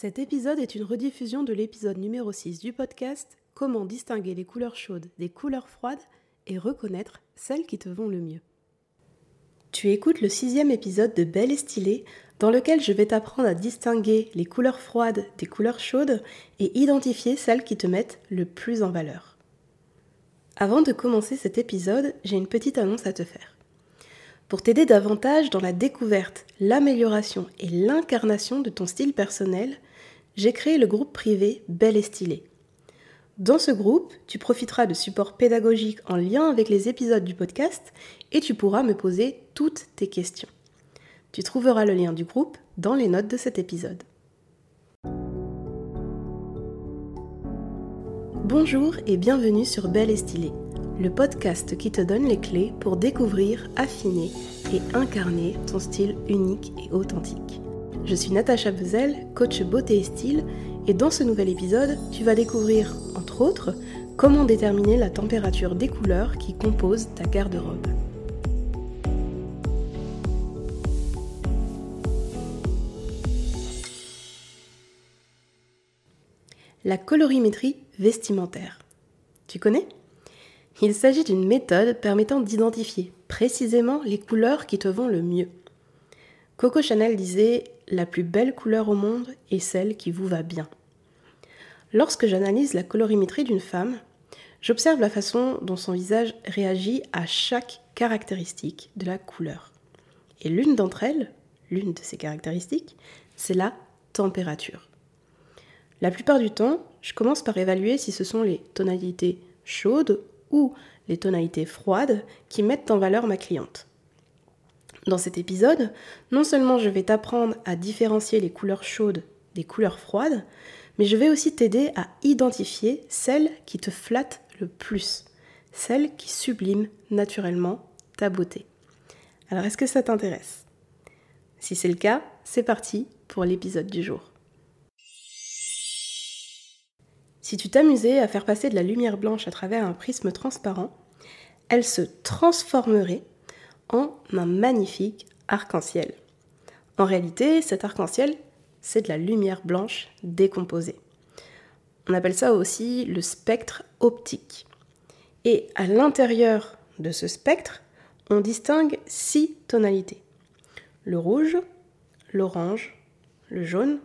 Cet épisode est une rediffusion de l'épisode numéro 6 du podcast Comment distinguer les couleurs chaudes des couleurs froides et reconnaître celles qui te vont le mieux. Tu écoutes le sixième épisode de Belle et Stylée dans lequel je vais t'apprendre à distinguer les couleurs froides des couleurs chaudes et identifier celles qui te mettent le plus en valeur. Avant de commencer cet épisode, j'ai une petite annonce à te faire. Pour t'aider davantage dans la découverte, l'amélioration et l'incarnation de ton style personnel, j'ai créé le groupe privé Belle et Stylée. Dans ce groupe, tu profiteras de supports pédagogiques en lien avec les épisodes du podcast et tu pourras me poser toutes tes questions. Tu trouveras le lien du groupe dans les notes de cet épisode. Bonjour et bienvenue sur Belle et Stylée, le podcast qui te donne les clés pour découvrir, affiner et incarner ton style unique et authentique. Je suis Natacha Bezel, coach beauté et style, et dans ce nouvel épisode, tu vas découvrir, entre autres, comment déterminer la température des couleurs qui composent ta garde-robe. La colorimétrie vestimentaire. Tu connais? Il s'agit d'une méthode permettant d'identifier précisément les couleurs qui te vont le mieux. Coco Chanel disait La plus belle couleur au monde est celle qui vous va bien. Lorsque j'analyse la colorimétrie d'une femme, j'observe la façon dont son visage réagit à chaque caractéristique de la couleur. Et l'une d'entre elles, l'une de ces caractéristiques, c'est la température. La plupart du temps, je commence par évaluer si ce sont les tonalités chaudes ou les tonalités froides qui mettent en valeur ma cliente. Dans cet épisode, non seulement je vais t'apprendre à différencier les couleurs chaudes des couleurs froides, mais je vais aussi t'aider à identifier celles qui te flattent le plus, celles qui subliment naturellement ta beauté. Alors est-ce que ça t'intéresse? Si c'est le cas, c'est parti pour l'épisode du jour. Si tu t'amusais à faire passer de la lumière blanche à travers un prisme transparent, elle se transformerait un magnifique arc-en-ciel. En réalité, cet arc-en-ciel, c'est de la lumière blanche décomposée. On appelle ça aussi le spectre optique. Et à l'intérieur de ce spectre, on distingue six tonalités. Le rouge, l'orange, le jaune,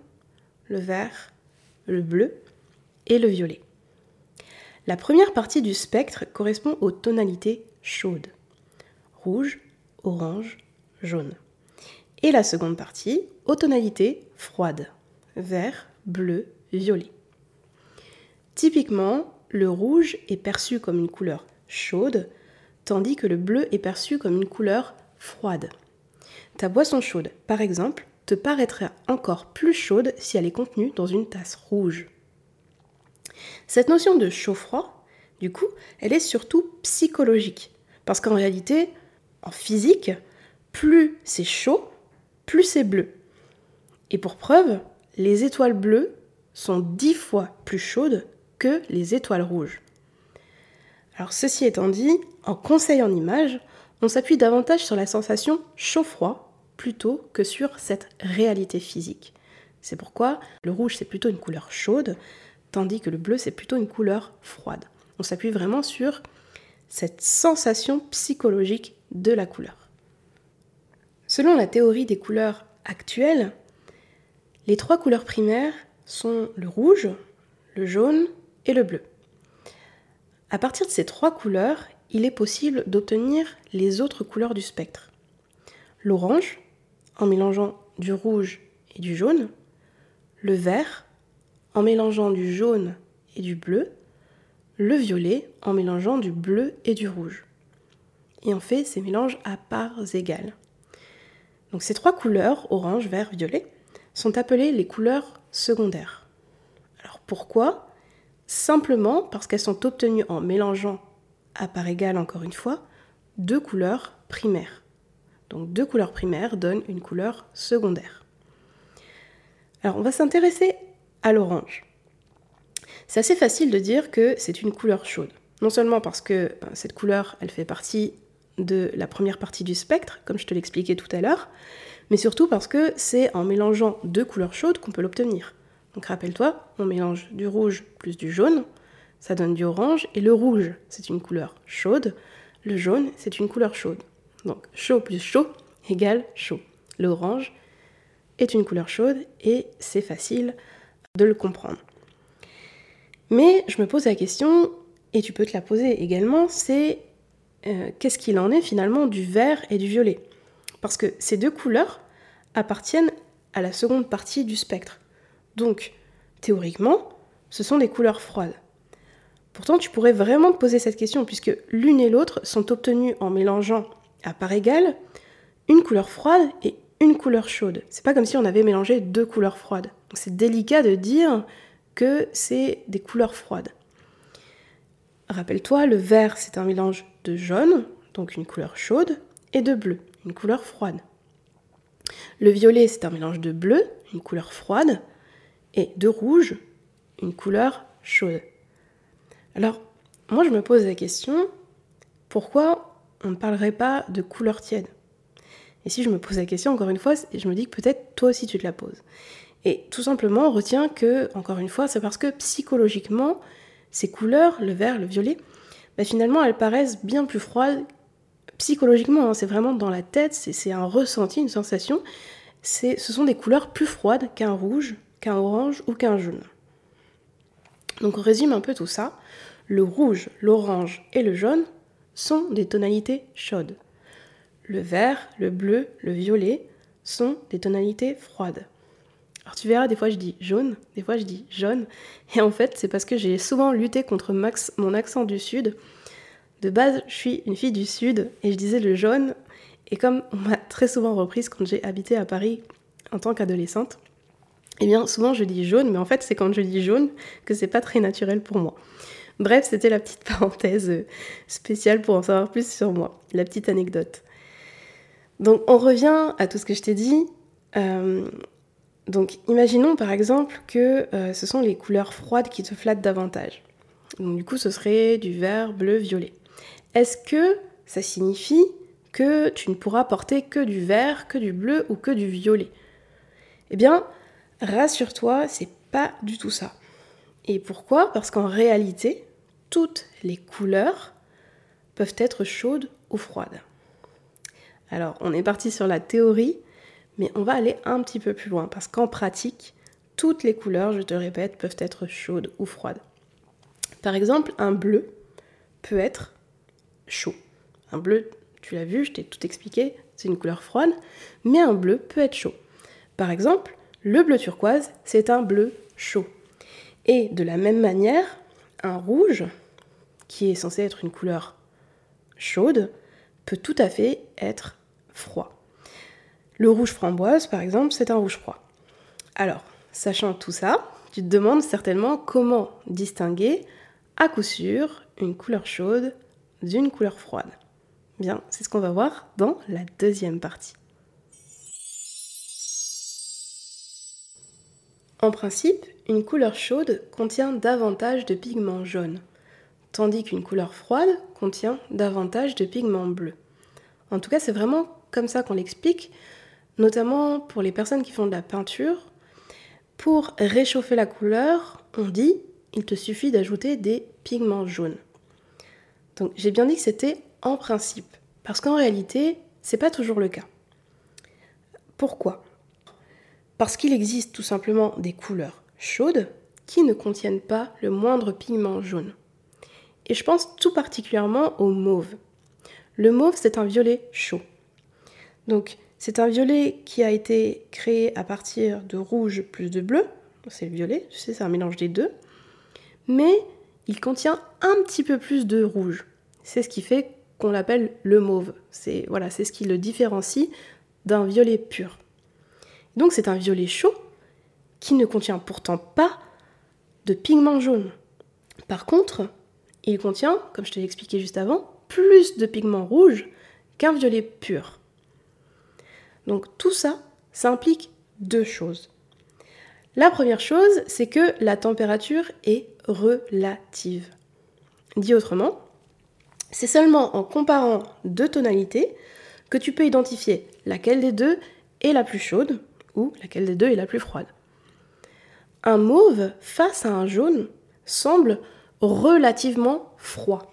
le vert, le bleu, et le violet. La première partie du spectre correspond aux tonalités chaudes. Rouge, orange, jaune. Et la seconde partie aux tonalités froides. Vert, bleu, violet. Typiquement, le rouge est perçu comme une couleur chaude, tandis que le bleu est perçu comme une couleur froide. Ta boisson chaude, par exemple, te paraîtra encore plus chaude si elle est contenue dans une tasse rouge. Cette notion de chaud-froid, du coup, elle est surtout psychologique. Parce qu'en réalité, en physique, plus c'est chaud, plus c'est bleu. Et pour preuve, les étoiles bleues sont dix fois plus chaudes que les étoiles rouges. Alors ceci étant dit, en conseil en image, on s'appuie davantage sur la sensation chaud-froid plutôt que sur cette réalité physique. C'est pourquoi le rouge c'est plutôt une couleur chaude, tandis que le bleu, c'est plutôt une couleur froide. On s'appuie vraiment sur cette sensation psychologique de la couleur. Selon la théorie des couleurs actuelles, les trois couleurs primaires sont le rouge, le jaune et le bleu. À partir de ces trois couleurs, il est possible d'obtenir les autres couleurs du spectre. L'orange, en mélangeant du rouge et du jaune, le vert, en mélangeant du jaune et du bleu, le violet en mélangeant du bleu et du rouge. Et on fait ces mélanges à parts égales. Donc ces trois couleurs, orange, vert, violet, sont appelées les couleurs secondaires. Alors pourquoi? Simplement parce qu'elles sont obtenues en mélangeant à parts égales, encore une fois, deux couleurs primaires. Donc deux couleurs primaires donnent une couleur secondaire. Alors on va s'intéresser à l'orange. C'est assez facile de dire que c'est une couleur chaude. Non seulement parce que euh, cette couleur, elle fait partie de la première partie du spectre, comme je te l'expliquais tout à l'heure, mais surtout parce que c'est en mélangeant deux couleurs chaudes qu'on peut l'obtenir. Donc rappelle-toi, on mélange du rouge plus du jaune, ça donne du orange, et le rouge, c'est une couleur chaude, le jaune, c'est une couleur chaude. Donc chaud plus chaud égale chaud. L'orange est une couleur chaude et c'est facile de le comprendre. Mais je me pose la question, et tu peux te la poser également, c'est euh, qu'est-ce qu'il en est finalement du vert et du violet Parce que ces deux couleurs appartiennent à la seconde partie du spectre. Donc, théoriquement, ce sont des couleurs froides. Pourtant, tu pourrais vraiment te poser cette question, puisque l'une et l'autre sont obtenues en mélangeant à part égale une couleur froide et une couleur chaude. C'est pas comme si on avait mélangé deux couleurs froides. C'est délicat de dire que c'est des couleurs froides. Rappelle-toi, le vert, c'est un mélange de jaune, donc une couleur chaude, et de bleu, une couleur froide. Le violet, c'est un mélange de bleu, une couleur froide, et de rouge, une couleur chaude. Alors, moi, je me pose la question, pourquoi on ne parlerait pas de couleur tiède? Et si je me pose la question, encore une fois, je me dis que peut-être toi aussi tu te la poses. Et tout simplement, retiens que, encore une fois, c'est parce que psychologiquement, ces couleurs, le vert, le violet, bah, finalement, elles paraissent bien plus froides psychologiquement. Hein. c'est vraiment dans la tête, c'est un ressenti, une sensation. Ce sont des couleurs plus froides qu'un rouge, qu'un orange ou qu'un jaune. Donc on résume un peu tout ça. Le rouge, l'orange et le jaune sont des tonalités chaudes. Le vert, le bleu, le violet sont des tonalités froides. Alors tu verras, des fois je dis jaune, des fois je dis jaune. Et en fait, c'est parce que j'ai souvent lutté contre Max, mon accent du sud. De base, je suis une fille du sud et je disais le jaune. Et comme on m'a très souvent reprise quand j'ai habité à Paris en tant qu'adolescente, eh bien souvent je dis jaune, mais en fait c'est quand je dis jaune que c'est pas très naturel pour moi. Bref, c'était la petite parenthèse spéciale pour en savoir plus sur moi, la petite anecdote. Donc on revient à tout ce que je t'ai dit. Euh, donc imaginons par exemple que euh, ce sont les couleurs froides qui te flattent davantage. Donc du coup ce serait du vert, bleu, violet. Est-ce que ça signifie que tu ne pourras porter que du vert, que du bleu ou que du violet? Eh bien, rassure-toi, c'est pas du tout ça. Et pourquoi? Parce qu'en réalité, toutes les couleurs peuvent être chaudes ou froides. Alors, on est parti sur la théorie, mais on va aller un petit peu plus loin parce qu'en pratique, toutes les couleurs, je te répète, peuvent être chaudes ou froides. Par exemple, un bleu peut être chaud. Un bleu, tu l'as vu, je t'ai tout expliqué, c'est une couleur froide, mais un bleu peut être chaud. Par exemple, le bleu turquoise, c'est un bleu chaud. Et de la même manière, un rouge, qui est censé être une couleur chaude, peut tout à fait être froid. Le rouge framboise, par exemple, c'est un rouge froid. Alors, sachant tout ça, tu te demandes certainement comment distinguer à coup sûr une couleur chaude d'une couleur froide. Bien, c'est ce qu'on va voir dans la deuxième partie. En principe, une couleur chaude contient davantage de pigments jaunes, tandis qu'une couleur froide contient davantage de pigments bleus. En tout cas, c'est vraiment comme ça qu'on l'explique notamment pour les personnes qui font de la peinture. Pour réchauffer la couleur, on dit il te suffit d'ajouter des pigments jaunes. Donc j'ai bien dit que c'était en principe, parce qu'en réalité, c'est pas toujours le cas. Pourquoi? Parce qu'il existe tout simplement des couleurs chaudes qui ne contiennent pas le moindre pigment jaune. Et je pense tout particulièrement au mauve. Le mauve, c'est un violet chaud. Donc, c'est un violet qui a été créé à partir de rouge plus de bleu. C'est le violet, sais, c'est un mélange des deux. Mais il contient un petit peu plus de rouge. C'est ce qui fait qu'on l'appelle le mauve. C'est voilà, c'est ce qui le différencie d'un violet pur. Donc c'est un violet chaud qui ne contient pourtant pas de pigment jaune. Par contre, il contient, comme je te l'ai expliqué juste avant, plus de pigments rouges qu'un violet pur. Donc tout ça, ça implique deux choses. La première chose, c'est que la température est relative. Dit autrement, c'est seulement en comparant deux tonalités que tu peux identifier laquelle des deux est la plus chaude ou laquelle des deux est la plus froide. un mauve face à un jaune semble relativement froid.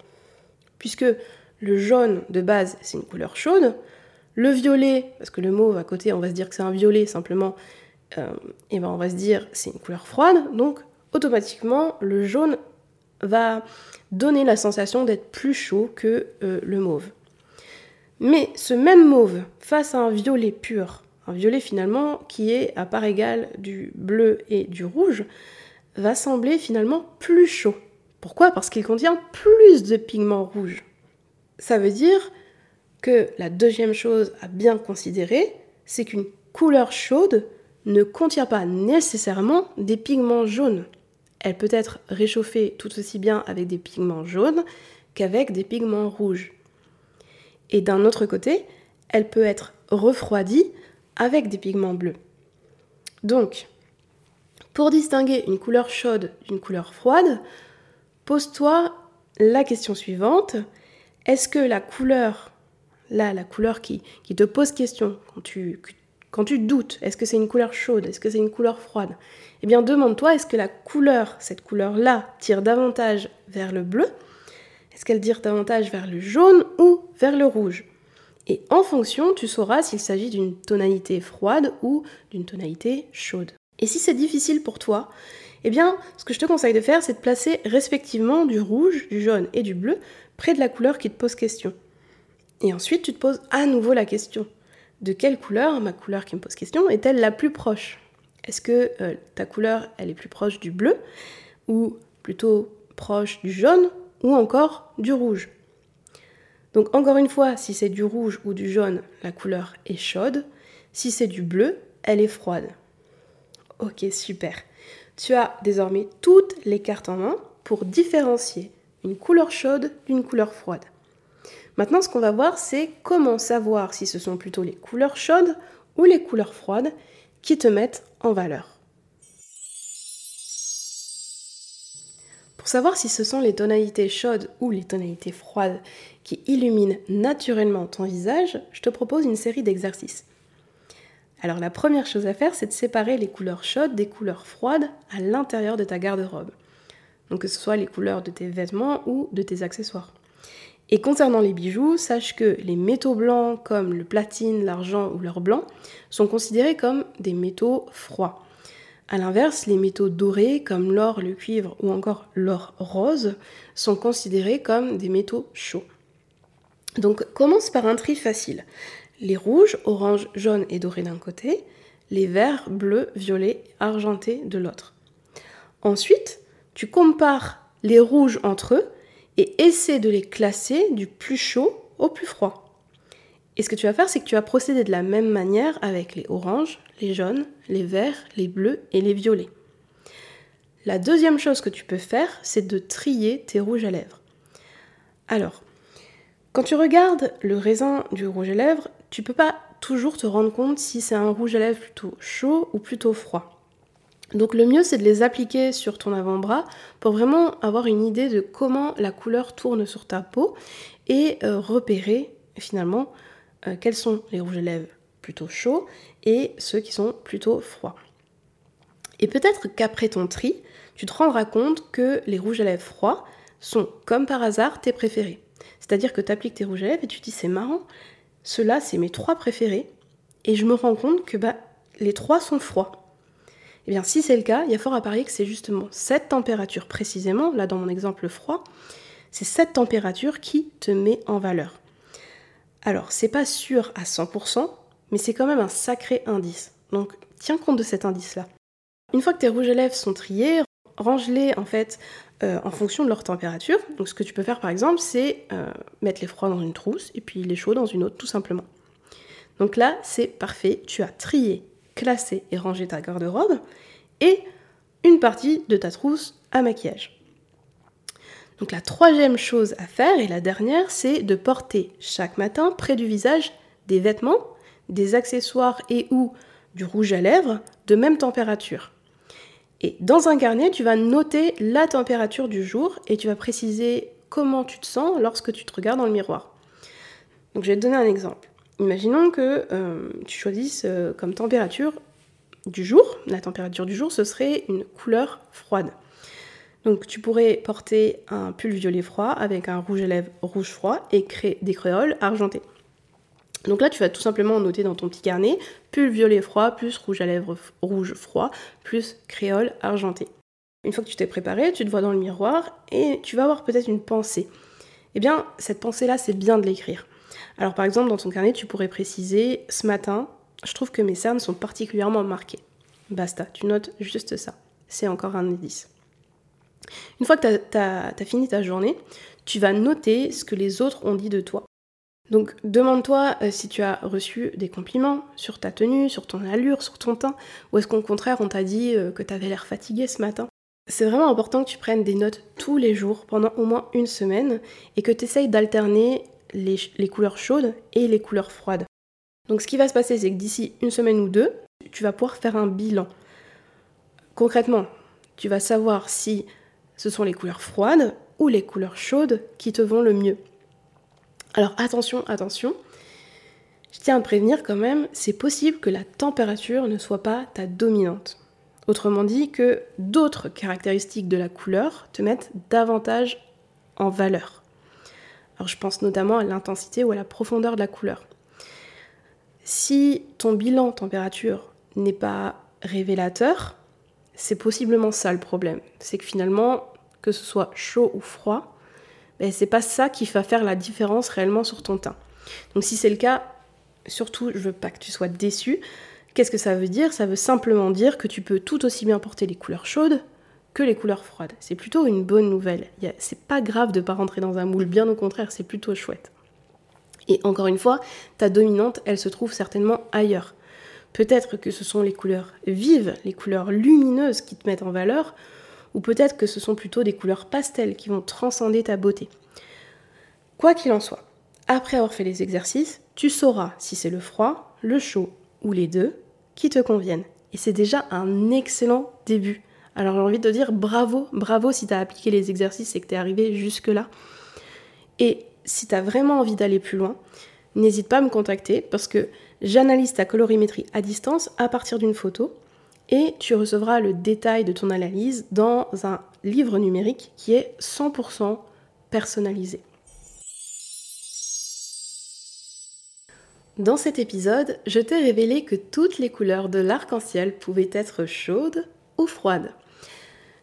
Puisque le jaune de base, c'est une couleur chaude. Le violet, parce que le mauve à côté, on va se dire que c'est un violet simplement, et euh, eh ben on va se dire c'est une couleur froide. Donc automatiquement, le jaune va donner la sensation d'être plus chaud que euh, le mauve. Mais ce même mauve, face à un violet pur, un violet finalement qui est à part égale du bleu et du rouge, va sembler finalement plus chaud. Pourquoi? Parce qu'il contient plus de pigments rouges. Ça veut dire que la deuxième chose à bien considérer, c'est qu'une couleur chaude ne contient pas nécessairement des pigments jaunes. Elle peut être réchauffée tout aussi bien avec des pigments jaunes qu'avec des pigments rouges. Et d'un autre côté, elle peut être refroidie avec des pigments bleus. Donc, pour distinguer une couleur chaude d'une couleur froide, pose-toi la question suivante. Est-ce que la couleur, là, la couleur qui, te pose question quand tu, quand tu doutes, est-ce que c'est une couleur chaude, est-ce que c'est une couleur froide Eh bien, demande-toi, est-ce que la couleur, cette couleur-là, tire davantage vers le bleu? Est-ce qu'elle tire davantage vers le jaune ou vers le rouge? Et en fonction, tu sauras s'il s'agit d'une tonalité froide ou d'une tonalité chaude. Et si c'est difficile pour toi, eh bien, ce que je te conseille de faire, c'est de placer respectivement du rouge, du jaune et du bleu près de la couleur qui te pose question. Et ensuite, tu te poses à nouveau la question de quelle couleur, ma couleur qui me pose question, est-elle la plus proche? Est-ce que euh, ta couleur, elle est plus proche du bleu ou plutôt proche du jaune ou encore du rouge? Donc encore une fois, si c'est du rouge ou du jaune, la couleur est chaude. Si c'est du bleu, elle est froide. Ok, super. Tu as désormais toutes les cartes en main pour différencier une couleur chaude d'une couleur froide. Maintenant, ce qu'on va voir, c'est comment savoir si ce sont plutôt les couleurs chaudes ou les couleurs froides qui te mettent en valeur. Pour savoir si ce sont les tonalités chaudes ou les tonalités froides qui illuminent naturellement ton visage, je te propose une série d'exercices. Alors la première chose à faire, c'est de séparer les couleurs chaudes des couleurs froides à l'intérieur de ta garde-robe. Donc que ce soit les couleurs de tes vêtements ou de tes accessoires. Et concernant les bijoux, sache que les métaux blancs comme le platine, l'argent ou l'or blanc sont considérés comme des métaux froids. A l'inverse, les métaux dorés comme l'or, le cuivre ou encore l'or rose sont considérés comme des métaux chauds. Donc commence par un tri facile. Les rouges, orange, jaune et doré d'un côté, les verts, bleus, violets, argentés de l'autre. Ensuite, tu compares les rouges entre eux et essaie de les classer du plus chaud au plus froid. Et ce que tu vas faire, c'est que tu vas procéder de la même manière avec les oranges, les jaunes, les verts, les bleus et les violets. La deuxième chose que tu peux faire, c'est de trier tes rouges à lèvres. Alors, quand tu regardes le raisin du rouge à lèvres, tu peux pas toujours te rendre compte si c'est un rouge à lèvres plutôt chaud ou plutôt froid. Donc le mieux c'est de les appliquer sur ton avant-bras pour vraiment avoir une idée de comment la couleur tourne sur ta peau et euh, repérer finalement euh, quels sont les rouges à lèvres plutôt chauds et ceux qui sont plutôt froids. Et peut-être qu'après ton tri, tu te rendras compte que les rouges à lèvres froids sont comme par hasard tes préférés. C'est-à-dire que tu appliques tes rouges à lèvres et tu te dis c'est marrant, ceux-là c'est mes trois préférés et je me rends compte que bah, les trois sont froids. Eh bien, si c'est le cas, il y a fort à parier que c'est justement cette température précisément, là dans mon exemple froid, c'est cette température qui te met en valeur. Alors, c'est pas sûr à 100%, mais c'est quand même un sacré indice. Donc, tiens compte de cet indice-là. Une fois que tes rouges à lèvres sont triés, range-les en fait euh, en fonction de leur température. Donc, ce que tu peux faire par exemple, c'est euh, mettre les froids dans une trousse et puis les chauds dans une autre, tout simplement. Donc là, c'est parfait. Tu as trié classer et ranger ta garde-robe, et une partie de ta trousse à maquillage. Donc la troisième chose à faire, et la dernière, c'est de porter chaque matin près du visage des vêtements, des accessoires et ou du rouge à lèvres de même température. Et dans un carnet, tu vas noter la température du jour et tu vas préciser comment tu te sens lorsque tu te regardes dans le miroir. Donc je vais te donner un exemple. Imaginons que euh, tu choisisses euh, comme température du jour, la température du jour, ce serait une couleur froide. Donc tu pourrais porter un pull violet froid avec un rouge à lèvres rouge froid et créer des créoles argentés. Donc là, tu vas tout simplement noter dans ton petit carnet pull violet froid plus rouge à lèvres rouge froid plus créole argenté. Une fois que tu t'es préparé, tu te vois dans le miroir et tu vas avoir peut-être une pensée. Eh bien, cette pensée-là, c'est bien de l'écrire. Alors par exemple, dans ton carnet, tu pourrais préciser ce matin, je trouve que mes cernes sont particulièrement marquées. Basta, tu notes juste ça. C'est encore un indice. Une fois que tu as, fini ta journée, tu vas noter ce que les autres ont dit de toi. Donc demande-toi euh, si tu as reçu des compliments sur ta tenue, sur ton allure, sur ton teint, ou est-ce qu'au contraire on t'a dit euh, que tu avais l'air fatigué ce matin. C'est vraiment important que tu prennes des notes tous les jours pendant au moins une semaine et que tu essayes d'alterner les, couleurs chaudes et les couleurs froides. Donc ce qui va se passer, c'est que d'ici une semaine ou deux, tu vas pouvoir faire un bilan. Concrètement, tu vas savoir si ce sont les couleurs froides ou les couleurs chaudes qui te vont le mieux. Alors attention, attention, je tiens à prévenir quand même, c'est possible que la température ne soit pas ta dominante. Autrement dit, que d'autres caractéristiques de la couleur te mettent davantage en valeur. Alors je pense notamment à l'intensité ou à la profondeur de la couleur. Si ton bilan température n'est pas révélateur, c'est possiblement ça le problème. C'est que finalement, que ce soit chaud ou froid, ben, c'est pas ça qui va faire la différence réellement sur ton teint. Donc si c'est le cas, surtout, je veux pas que tu sois déçu. Qu'est-ce que ça veut dire? Ça veut simplement dire que tu peux tout aussi bien porter les couleurs chaudes que les couleurs froides. C'est plutôt une bonne nouvelle. C'est pas grave de pas rentrer dans un moule, bien au contraire, c'est plutôt chouette. Et encore une fois, ta dominante, elle se trouve certainement ailleurs. Peut-être que ce sont les couleurs vives, les couleurs lumineuses qui te mettent en valeur, ou peut-être que ce sont plutôt des couleurs pastel qui vont transcender ta beauté. Quoi qu'il en soit, après avoir fait les exercices, tu sauras si c'est le froid, le chaud ou les deux qui te conviennent. Et c'est déjà un excellent début. Alors j'ai envie de te dire bravo, bravo si tu as appliqué les exercices et que tu es arrivé jusque-là. Et si tu as vraiment envie d'aller plus loin, n'hésite pas à me contacter parce que j'analyse ta colorimétrie à distance à partir d'une photo et tu recevras le détail de ton analyse dans un livre numérique qui est 100% personnalisé. Dans cet épisode, je t'ai révélé que toutes les couleurs de l'arc-en-ciel pouvaient être chaudes ou froides.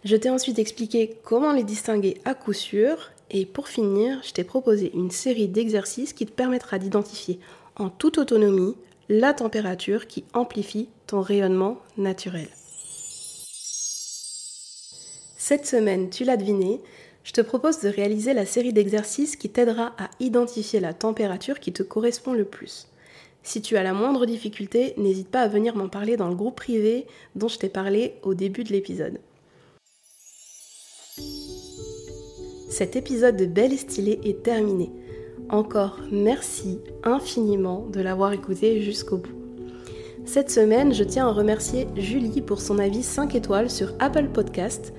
Je t'ai ensuite expliqué comment les distinguer à coup sûr et pour finir, je t'ai proposé une série d'exercices qui te permettra d'identifier en toute autonomie la température qui amplifie ton rayonnement naturel. Cette semaine, tu l'as deviné, je te propose de réaliser la série d'exercices qui t'aidera à identifier la température qui te correspond le plus. Si tu as la moindre difficulté, n'hésite pas à venir m'en parler dans le groupe privé dont je t'ai parlé au début de l'épisode. Cet épisode de Belle et Stylée est terminé. Encore merci infiniment de l'avoir écouté jusqu'au bout. Cette semaine, je tiens à remercier Julie pour son avis 5 étoiles sur Apple Podcast.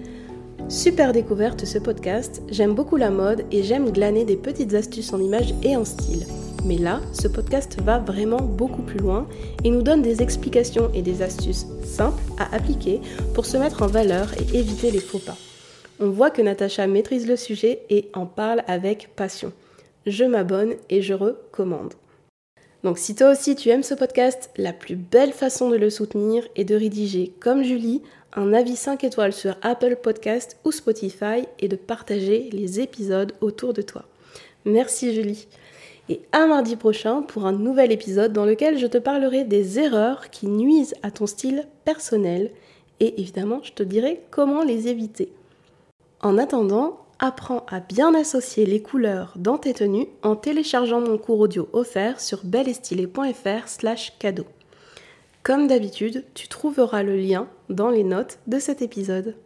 Super découverte ce podcast, j'aime beaucoup la mode et j'aime glaner des petites astuces en images et en style. Mais là, ce podcast va vraiment beaucoup plus loin et nous donne des explications et des astuces simples à appliquer pour se mettre en valeur et éviter les faux pas. On voit que Natacha maîtrise le sujet et en parle avec passion je m'abonne et je recommande. Donc si toi aussi tu aimes ce podcast, la plus belle façon de le soutenir est de rédiger, comme Julie, un avis 5 étoiles sur Apple Podcast ou Spotify et de partager les épisodes autour de toi. Merci Julie. Et à mardi prochain pour un nouvel épisode dans lequel je te parlerai des erreurs qui nuisent à ton style personnel et évidemment je te dirai comment les éviter. En attendant, apprends à bien associer les couleurs dans tes tenues en téléchargeant mon cours audio offert sur belestylé.fr slash cadeau. Comme d'habitude, tu trouveras le lien dans les notes de cet épisode.